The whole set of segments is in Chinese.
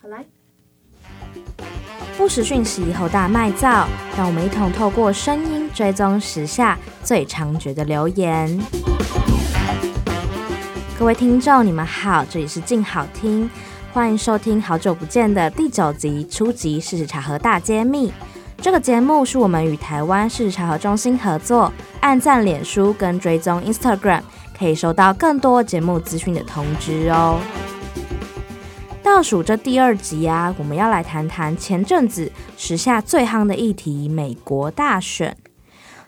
好来，不时讯息侯大麦造，让我们一同透过声音追踪时下最猖獗的流言。各位听众，你们好，这里是静好听，欢迎收听好久不见的第九集初级事实查核大揭秘。这个节目是我们与台湾事实查核中心合作，按赞脸书跟追踪 Instagram，可以收到更多节目资讯的通知哦。倒数这第二集啊，我们要来谈谈前阵子时下最夯的议题——美国大选。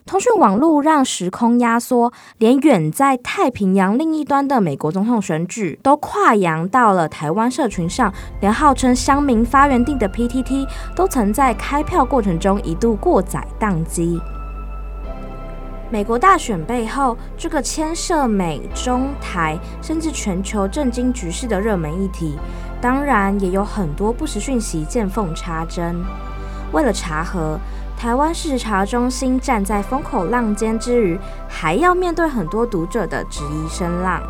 通讯网络让时空压缩，连远在太平洋另一端的美国总统选举都跨洋到了台湾社群上，连号称乡民发源地的 PTT 都曾在开票过程中一度过载宕机。美国大选背后，这个牵涉美中台甚至全球政经局势的热门议题，当然也有很多不实讯息见缝插针。为了查核。台湾事实查中心站在风口浪尖之余，还要面对很多读者的质疑声浪，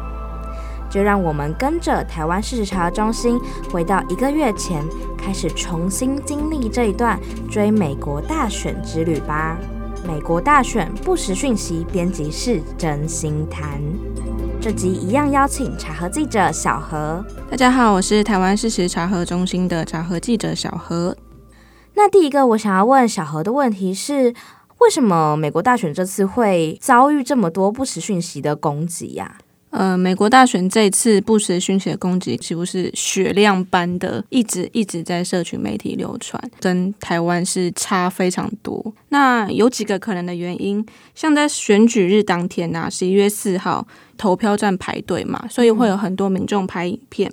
就让我们跟着台湾事实查中心回到一个月前，开始重新经历这一段追美国大选之旅吧。美国大选不实讯息编辑室真心谈，这集一样邀请查核记者小何。大家好，我是台湾事实查核中心的查核记者小何。那第一个我想要问小何的问题是，为什么美国大选这次会遭遇这么多不实讯息的攻击呀？呃，美国大选这次不实讯息的攻击，岂不是雪量般的一直一直在社群媒体流传，跟台湾是差非常多。那有几个可能的原因，像在选举日当天呐，十一月四号投票站排队嘛，所以会有很多民众拍影片，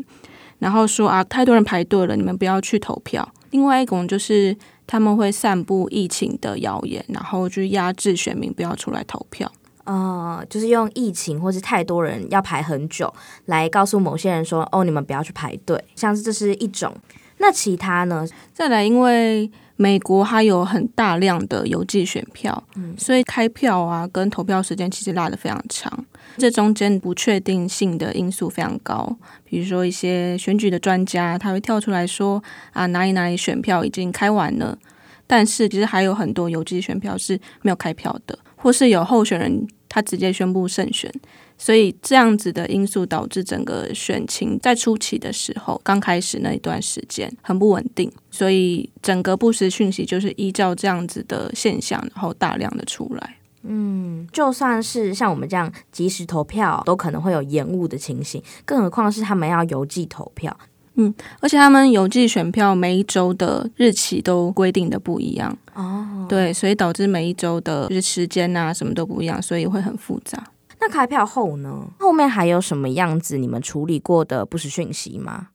然后说啊，太多人排队了，你们不要去投票。另外一种就是他们会散布疫情的谣言，然后去压制选民不要出来投票。呃，就是用疫情或是太多人要排很久来告诉某些人说：“哦，你们不要去排队。”像是这是一种。那其他呢？再来，因为美国它有很大量的邮寄选票，嗯，所以开票啊跟投票时间其实拉得非常长。这中间不确定性的因素非常高，比如说一些选举的专家，他会跳出来说啊，哪里哪里选票已经开完了，但是其实还有很多邮寄选票是没有开票的，或是有候选人他直接宣布胜选，所以这样子的因素导致整个选情在初期的时候，刚开始那一段时间很不稳定，所以整个不实讯息就是依照这样子的现象，然后大量的出来。嗯，就算是像我们这样及时投票，都可能会有延误的情形，更何况是他们要邮寄投票。嗯，而且他们邮寄选票每一周的日期都规定的不一样哦，对，所以导致每一周的就是时间啊什么都不一样，所以会很复杂。那开票后呢？后面还有什么样子你们处理过的不实讯息吗？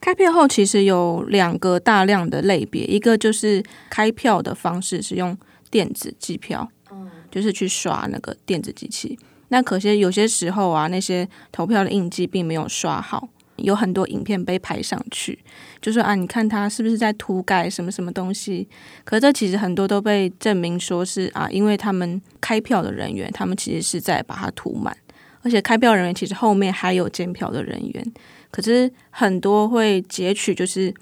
开票后其实有两个大量的类别，一个就是开票的方式是用电子计票。嗯就是去刷那个电子机器，那可惜有些时候啊，那些投票的印记并没有刷好，有很多影片被拍上去，就说啊，你看他是不是在涂改什么什么东西？可这其实很多都被证明说是啊，因为他们开票的人员，他们其实是在把它涂满，而且开票人员其实后面还有监票的人员，可是很多会截取就是。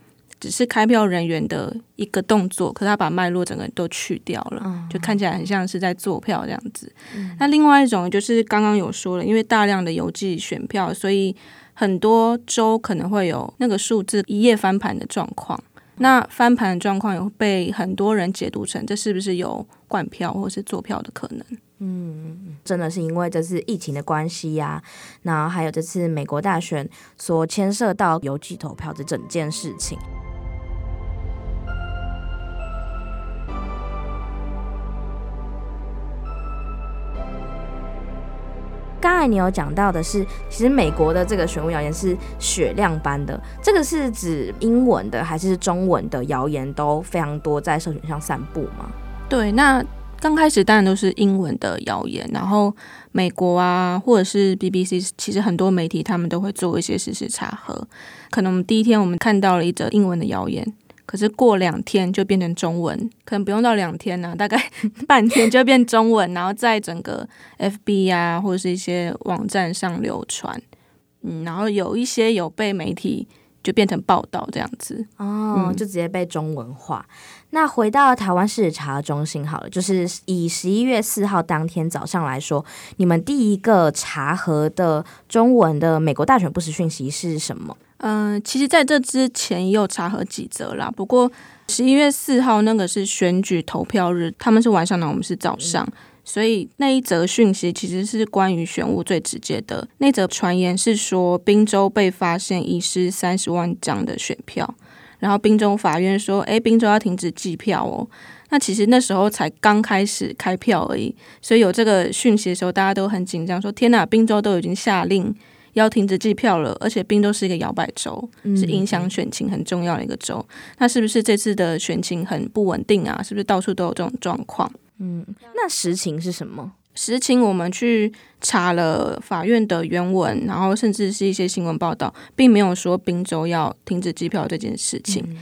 只是开票人员的一个动作，可是他把脉络整个都去掉了，嗯，就看起来很像是在做票这样子。嗯。那另外一种就是刚刚有说了，因为大量的邮寄选票，所以很多州可能会有那个数字一夜翻盘的状况。那翻盘的状况有被很多人解读成这是不是有灌票或是坐票的可能？嗯，真的是因为这次疫情的关系呀，啊，那还有这次美国大选所牵涉到邮寄投票的整件事情。才你有讲到的是，其实美国的这个选务谣言是雪量般的，这个是指英文的还是中文的谣言都非常多在社群上散布吗？对，那刚开始当然都是英文的谣言，然后美国啊或者是 BBC，其实很多媒体他们都会做一些事实查核，可能我们第一天我们看到了一则英文的谣言。可是过两天就变成中文，可能不用到两天呢、啊，大概 半天就变中文，然后在整个 FB 啊或者是一些网站上流传，嗯，然后有一些有被媒体就变成报道这样子哦，就直接被中文化。嗯、那回到台湾事实查中心好了，就是以十一月四号当天早上来说，你们第一个查核的中文的美国大选不实讯息是什么？嗯、呃，其实在这之前也有查核几则啦，不过十一月四号那个是选举投票日，他们是晚上呢，我们是早上。嗯所以那一则讯息其实是关于选务最直接的。那则传言是说，宾州被发现遗失三十万张的选票，然后宾州法院说：“诶，宾州要停止计票哦。”那其实那时候才刚开始开票而已，所以有这个讯息的时候，大家都很紧张，说：“天哪，宾州都已经下令要停止计票了，而且宾州是一个摇摆州，是影响选情很重要的一个州。那是不是这次的选情很不稳定啊？是不是到处都有这种状况？”嗯，那实情是什么？实情我们去查了法院的原文，然后甚至是一些新闻报道，并没有说宾州要停止计票这件事情。嗯、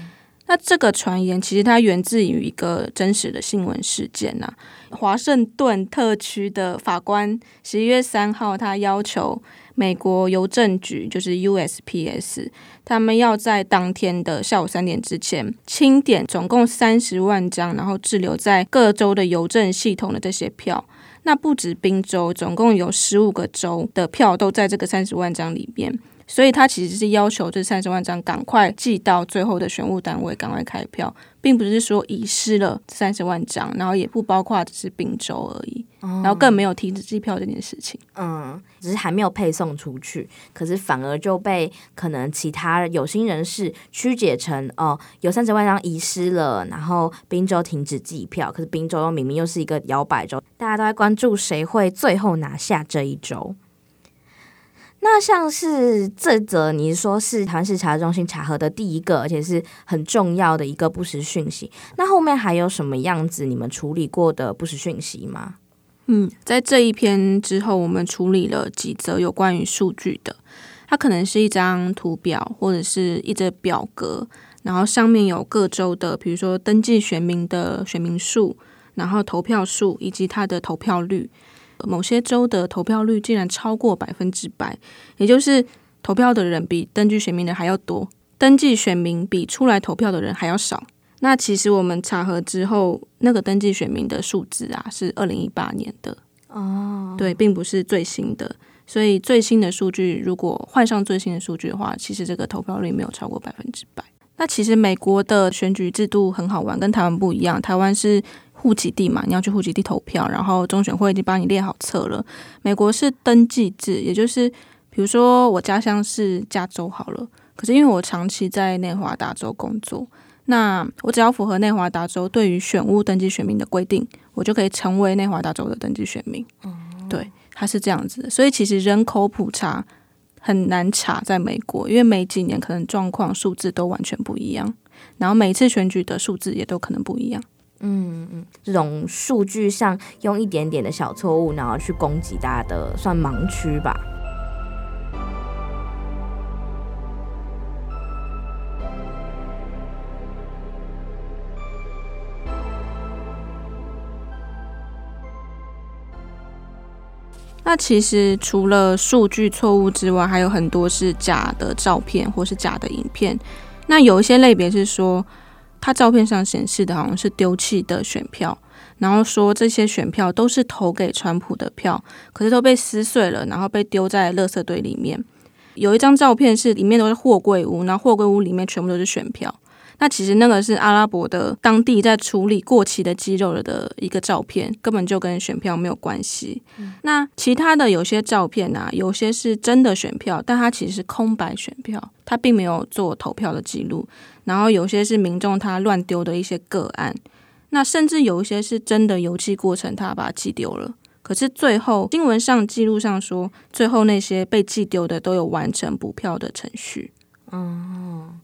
那这个传言其实它源自于一个真实的新闻事件呐、啊。华盛顿特区的法官十一月三号，他要求。美国邮政局就是 USPS，他们要在当天的下午三点之前清点总共三十万张，然后滞留在各州的邮政系统的这些票。那不止宾州，总共有十五个州的票都在这个三十万张里面。所以他其实是要求这三十万张赶快寄到最后的选务单位，赶快开票，并不是说遗失了三十万张，然后也不包括只是并州而已，然后更没有停止计票这件事情。嗯，只是还没有配送出去，可是反而就被可能其他有心人士曲解成哦，有三十万张遗失了，然后宾州停止计票，可是宾州又明明又是一个摇摆州，大家都在关注谁会最后拿下这一州。那像是这则，你说是台湾市查中心查核的第一个，而且是很重要的一个不实讯息。那后面还有什么样子你们处理过的不实讯息吗？嗯，在这一篇之后，我们处理了几则有关于数据的。它可能是一张图表或者是一则表格，然后上面有各州的，比如说登记选民的选民数，然后投票数以及它的投票率。某些州的投票率竟然超过百分之百，也就是投票的人比登记选民的还要多，登记选民比出来投票的人还要少。那其实我们查核之后，那个登记选民的数字啊，是二零一八年的哦，对，并不是最新的。所以最新的数据，如果换上最新的数据的话，其实这个投票率没有超过百分之百。那其实美国的选举制度很好玩，跟台湾不一样，台湾是。户籍地嘛，你要去户籍地投票，然后中选会已经帮你列好册了。美国是登记制，也就是比如说我家乡是加州好了，可是因为我长期在内华达州工作，那我只要符合内华达州对于选务登记选民的规定，我就可以成为内华达州的登记选民。嗯，对，它是这样子的。所以其实人口普查很难查在美国，因为每几年可能状况数字都完全不一样，然后每次选举的数字也都可能不一样。嗯嗯，这种数据上用一点点的小错误，然后去攻击大家的，算盲区吧。那其实除了数据错误之外，还有很多是假的照片或是假的影片。那有一些类别是说。他照片上显示的好像是丢弃的选票，然后说这些选票都是投给川普的票，可是都被撕碎了，然后被丢在垃圾堆里面。有一张照片是里面都是货柜屋，然后货柜屋里面全部都是选票。那其实那个是阿拉伯的当地在处理过期的鸡肉了的一个照片，根本就跟选票没有关系。那其他的有些照片啊，有些是真的选票，但它其实是空白选票，它并没有做投票的记录。然后有些是民众他乱丢的一些个案，那甚至有一些是真的邮寄过程，他把它寄丢了。可是最后新闻上记录上说，最后那些被寄丢的都有完成补票的程序。嗯。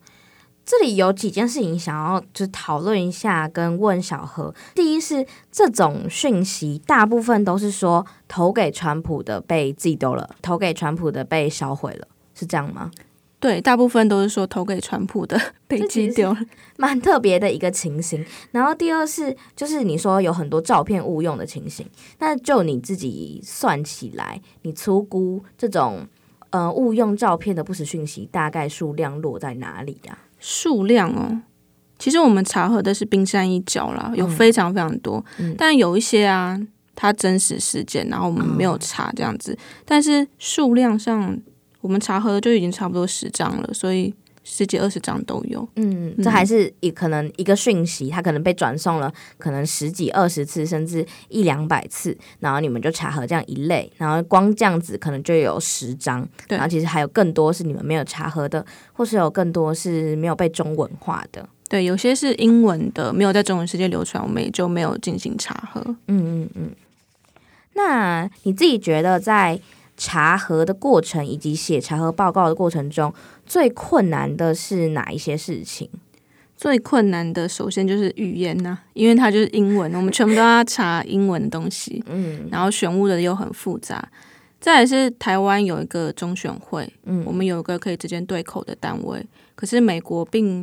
这里有几件事情想要就讨论一下，跟问小何。第一是这种讯息，大部分都是说投给川普的被寄丢了，投给川普的被销毁了，是这样吗？对，大部分都是说投给川普的 被寄丢了，蛮特别的一个情形。然后第二是，就是你说有很多照片误用的情形，那就你自己算起来，你粗估这种。呃误用照片的不实讯息大概数量落在哪里呀、啊？数量哦，其实我们查核的是冰山一角啦，有非常非常多，嗯、但有一些啊，它真实事件，然后我们没有查这样子，嗯、但是数量上我们查核的就已经差不多十张了，所以。十几二十张都有，嗯，这还是一可能一个讯息，它可能被转送了，可能十几二十次，甚至一两百次，然后你们就查核这样一类，然后光这样子可能就有十张，对然后其实还有更多是你们没有查核的，或是有更多是没有被中文化的，对，有些是英文的，没有在中文世界流传，我们也就没有进行查核。嗯嗯嗯，那你自己觉得在查核的过程以及写查核报告的过程中，最困难的是哪一些事情？最困难的首先就是语言呐、啊，因为它就是英文，我们全部都要查英文的东西。嗯，然后选务的又很复杂。再来是台湾有一个中选会，嗯，我们有一个可以直接对口的单位。可是美国并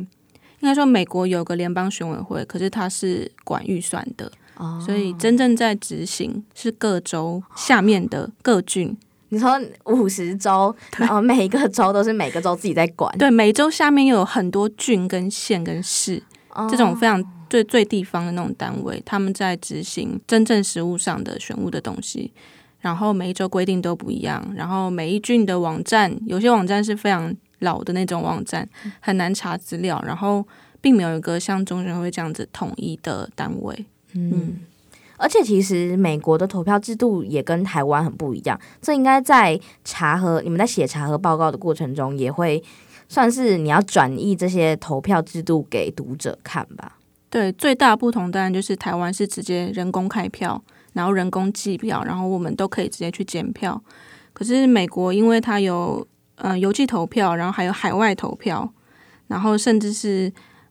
应该说美国有个联邦选委会，可是它是管预算的，哦，所以真正在执行是各州下面的各郡。你说五十州，然后每一个州都是每个州自己在管。对，每州下面又有很多郡跟县跟市，哦、这种非常最最地方的那种单位，他们在执行真正实务上的选物的东西。然后每一州规定都不一样，然后每一郡的网站，有些网站是非常老的那种网站，很难查资料，然后并没有一个像中选会这样子统一的单位。嗯。嗯而且其实美国的投票制度也跟台湾很不一样，这应该在查核你们在写查核报告的过程中，也会算是你要转译这些投票制度给读者看吧？对，最大不同当然就是台湾是直接人工开票，然后人工计票，然后我们都可以直接去检票。可是美国因为它有呃邮寄投票，然后还有海外投票，然后甚至是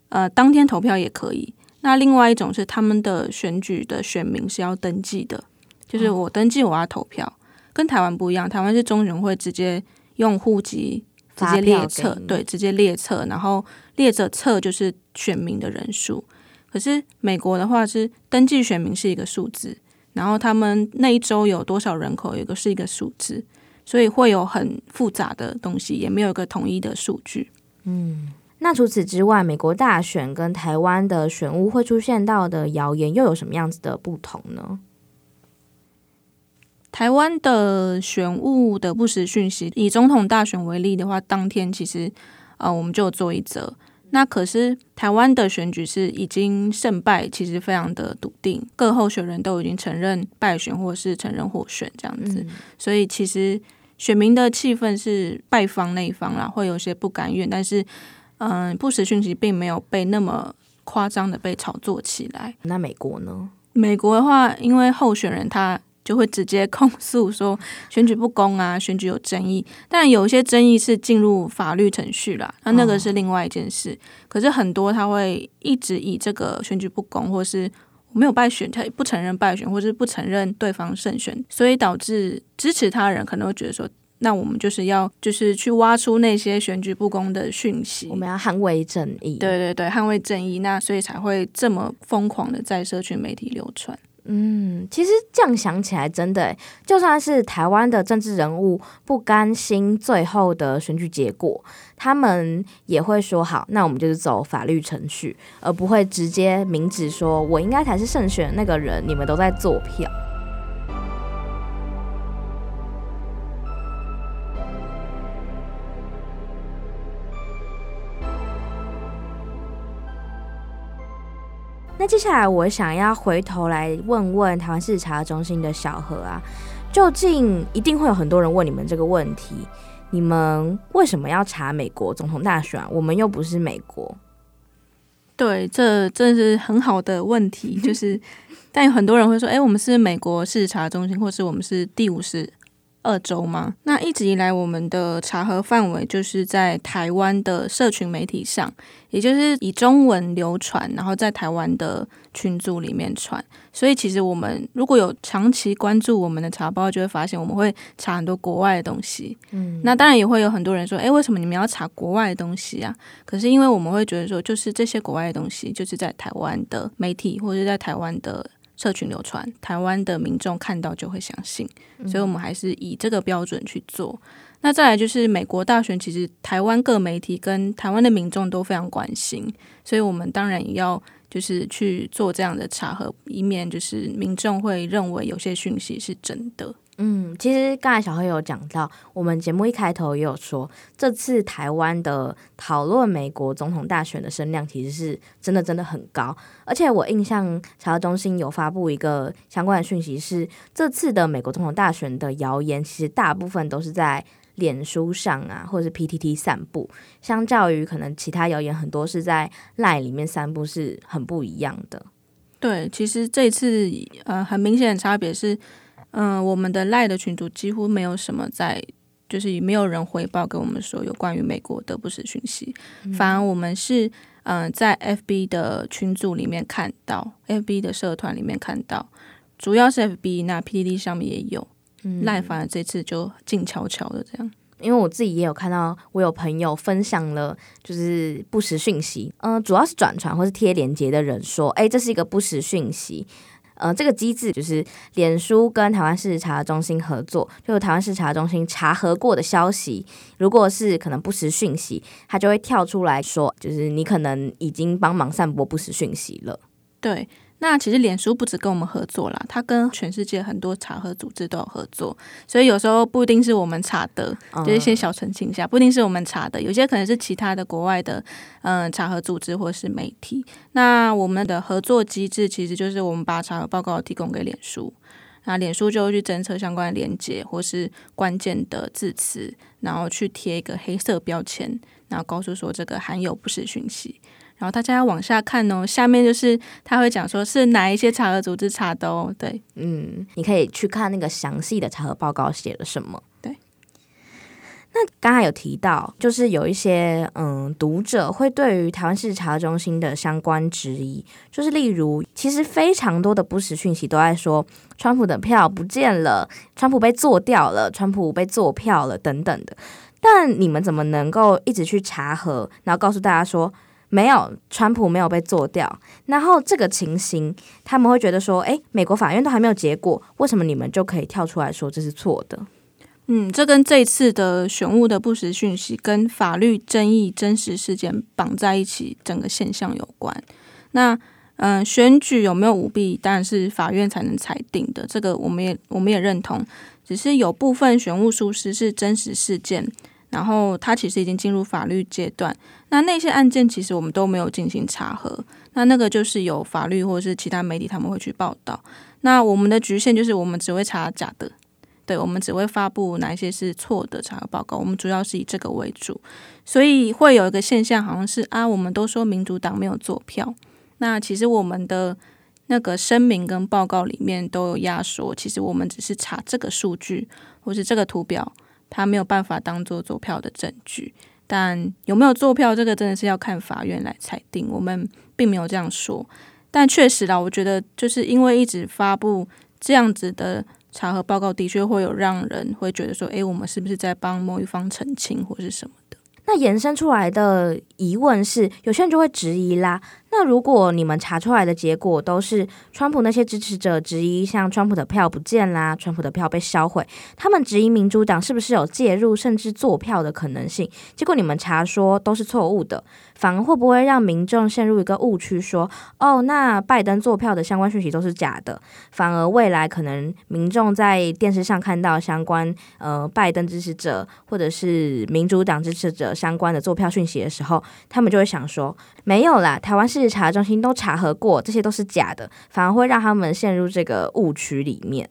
呃当天投票也可以。那另外一种是他们的选举的选民是要登记的，就是我登记我要投票，哦、跟台湾不一样。台湾是中选会直接用户籍直接列册，对，直接列册，然后列着册就是选民的人数。可是美国的话是登记选民是一个数字，然后他们那一周有多少人口，有一个是一个数字，所以会有很复杂的东西，也没有一个统一的数据。嗯。那除此之外，美国大选跟台湾的选务会出现到的谣言又有什么样子的不同呢？台湾的选务的不实讯息，以总统大选为例的话，当天其实呃我们就有做一则。那可是台湾的选举是已经胜败其实非常的笃定，各候选人都已经承认败选或是承认获选这样子，嗯、所以其实选民的气氛是败方那一方啦，会有些不甘愿，但是。嗯，不实讯息并没有被那么夸张的被炒作起来。那美国呢？美国的话，因为候选人他就会直接控诉说选举不公啊，选举有争议。但有一些争议是进入法律程序啦，那那个是另外一件事。哦、可是很多他会一直以这个选举不公，或是没有败选，他不承认败选，或是不承认对方胜选，所以导致支持他人可能会觉得说。那我们就是要，就是去挖出那些选举不公的讯息，我们要捍卫正义。对对对，捍卫正义。那所以才会这么疯狂的在社群媒体流传。嗯，其实这样想起来，真的，就算是台湾的政治人物不甘心最后的选举结果，他们也会说好，那我们就是走法律程序，而不会直接明指说我应该才是胜选那个人，你们都在作票。接下来我想要回头来问问台湾事实查核中心的小何啊，究竟一定会有很多人问你们这个问题：你们为什么要查美国总统大选？我们又不是美国。对，这这是很好的问题，就是，但有很多人会说，哎，我们是美国事实查核中心，或是我们是第五十二周吗？那一直以来，我们的查核范围就是在台湾的社群媒体上，也就是以中文流传，然后在台湾的群组里面传。所以，其实我们如果有长期关注我们的查包，就会发现我们会查很多国外的东西。嗯，那当然也会有很多人说，诶，为什么你们要查国外的东西啊？可是因为我们会觉得说，就是这些国外的东西，就是在台湾的媒体或者在台湾的社群流传，台湾的民众看到就会相信，所以我们还是以这个标准去做。那再来就是美国大选，其实台湾各媒体跟台湾的民众都非常关心，所以我们当然也要就是去做这样的查核，以免就是民众会认为有些讯息是真的。嗯，其实刚才小黑有讲到，我们节目一开头也有说，这次台湾的讨论美国总统大选的声量其实是真的真的很高，而且我印象查中心有发布一个相关的讯息是，这次的美国总统大选的谣言其实大部分都是在脸书上啊，或者是 PTT 散布，相较于可能其他谣言很多是在 LINE 里面散布，是很不一样的。对，其实这次呃很明显的差别是。嗯、呃，我们的赖的群组几乎没有什么在，就是也没有人回报给我们说有关于美国的不实讯息，嗯、反而我们是嗯、呃、在 FB 的群组里面看到，FB 的社团里面看到，主要是 FB，那 PDD 上面也有，赖、嗯、反而这次就静悄悄的这样，因为我自己也有看到，我有朋友分享了就是不实讯息，嗯、呃，主要是转传或是贴链接的人说，哎，这是一个不实讯息。呃，这个机制就是脸书跟台湾事实查中心合作，就台湾事实查中心查核过的消息，如果是可能不实讯息，它就会跳出来说，就是你可能已经帮忙散播不实讯息了。对。那其实脸书不止跟我们合作啦，它跟全世界很多查核组织都有合作，所以有时候不一定是我们查的，就是先小澄清一下，不一定是我们查的，有些可能是其他的国外的嗯查核组织或是媒体。那我们的合作机制其实就是我们把查核报告提供给脸书，那脸书就会去侦测相关的连接或是关键的字词，然后去贴一个黑色标签，然后告诉说这个含有不实讯息。然后大家要往下看哦，下面就是他会讲说是哪一些查核组织查的哦，对，嗯，你可以去看那个详细的查核报告写了什么。对，那刚才有提到，就是有一些嗯读者会对于台湾事实查核中心的相关质疑，就是例如，其实非常多的不实讯息都在说川普的票不见了，川普被做掉了，川普被做票了等等的，但你们怎么能够一直去查核，然后告诉大家说？没有，川普没有被做掉。然后这个情形，他们会觉得说：“诶，美国法院都还没有结果，为什么你们就可以跳出来说这是错的？”嗯，这跟这次的选务的不实讯息跟法律争议真实事件绑在一起，整个现象有关。那嗯、选举有没有舞弊，当然是法院才能裁定的。这个我们也我们也认同。只是有部分选务疏失是真实事件。然后他其实已经进入法律阶段，那那些案件其实我们都没有进行查核，那那个就是有法律或者是其他媒体他们会去报道。那我们的局限就是我们只会查假的，对，我们只会发布哪一些是错的查核报告，我们主要是以这个为主，所以会有一个现象，好像是啊，我们都说民主党没有做票，那其实我们的那个声明跟报告里面都有压缩，其实我们只是查这个数据或是这个图表。他没有办法当做做票的证据，但有没有做票，这个真的是要看法院来裁定。我们并没有这样说，但确实啦，我觉得就是因为一直发布这样子的查核报告，的确会有让人会觉得说，诶，我们是不是在帮某一方澄清或是什么的？那延伸出来的疑问是，有些人就会质疑啦。那如果你们查出来的结果都是川普那些支持者质疑，像川普的票不见啦，川普的票被销毁，他们质疑民主党是不是有介入甚至做票的可能性？结果你们查说都是错误的，反而会不会让民众陷入一个误区，说哦，那拜登做票的相关讯息都是假的？反而未来可能民众在电视上看到相关呃拜登支持者或者是民主党支持者相关的做票讯息的时候，他们就会想说没有啦，台湾是。查核中心都查核过，这些都是假的，反而会让他们陷入这个误区里面。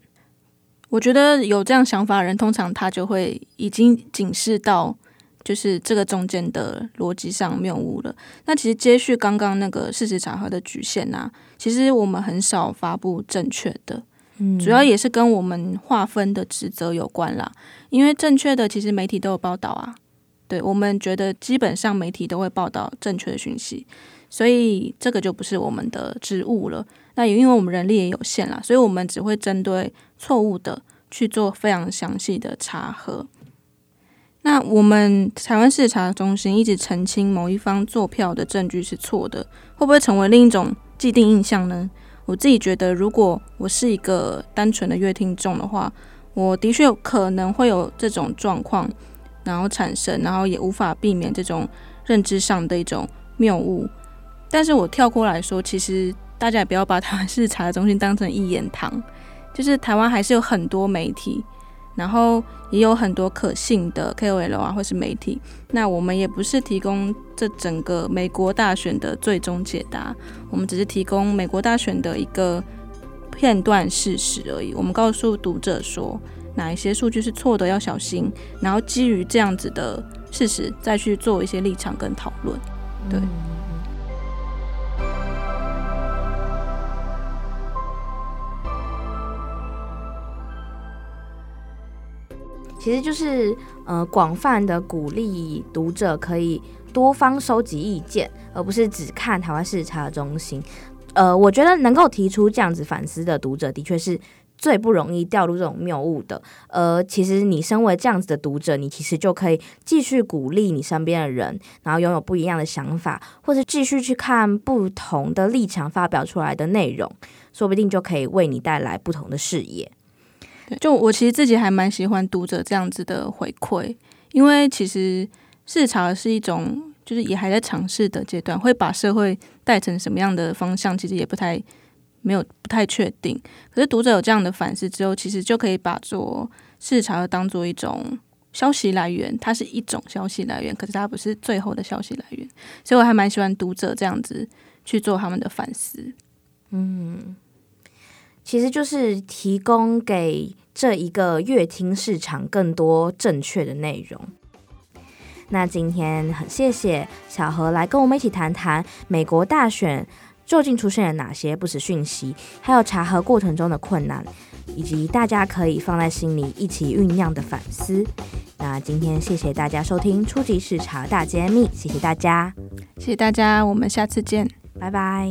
我觉得有这样想法的人，通常他就会已经警示到，就是这个中间的逻辑上谬误了。那其实接续刚刚那个事实查核的局限啊，其实我们很少发布正确的，嗯，主要也是跟我们划分的职责有关啦。因为正确的其实媒体都有报道啊，对，我们觉得基本上媒体都会报道正确的讯息。所以这个就不是我们的职务了。那也因为我们人力也有限啦，所以我们只会针对错误的去做非常详细的查核。那我们台湾市查中心一直澄清某一方作票的证据是错的，会不会成为另一种既定印象呢？我自己觉得，如果我是一个单纯的乐听众的话，我的确有可能会有这种状况，然后产生，然后也无法避免这种认知上的一种谬误。但是我跳过来说，其实大家也不要把台湾市茶的中心当成一言堂，就是台湾还是有很多媒体。然后也有很多可信的 KOL 啊，或是媒体。那我们也不是提供这整个美国大选的最终解答，我们只是提供美国大选的一个片段事实而已。我们告诉读者说，哪一些数据是错的，要小心。然后基于这样子的事实，再去做一些立场跟讨论。对。其实就是呃，广泛的鼓励读者可以多方收集意见，而不是只看台湾市茶的中心。呃，我觉得能够提出这样子反思的读者，的确是最不容易掉入这种谬误的。呃，其实你身为这样子的读者，你其实就可以继续鼓励你身边的人，然后拥有不一样的想法，或者继续去看不同的立场发表出来的内容，说不定就可以为你带来不同的视野。就我其实自己还蛮喜欢读者这样子的回馈，因为其实市茶是一种，就是也还在尝试的阶段，会把社会带成什么样的方向，其实也不太没有不太确定。可是读者有这样的反思之后，其实就可以把做市茶当做一种消息来源，它是一种消息来源，可是它不是最后的消息来源。所以我还蛮喜欢读者这样子去做他们的反思，嗯。其实就是提供给这一个乐听市场更多正确的内容。那今天很谢谢小何来跟我们一起谈谈美国大选究竟出现了哪些不实讯息，还有查核过程中的困难，以及大家可以放在心里一起酝酿的反思。那今天谢谢大家收听初级视察大揭秘，谢谢大家，谢谢大家，我们下次见，拜拜。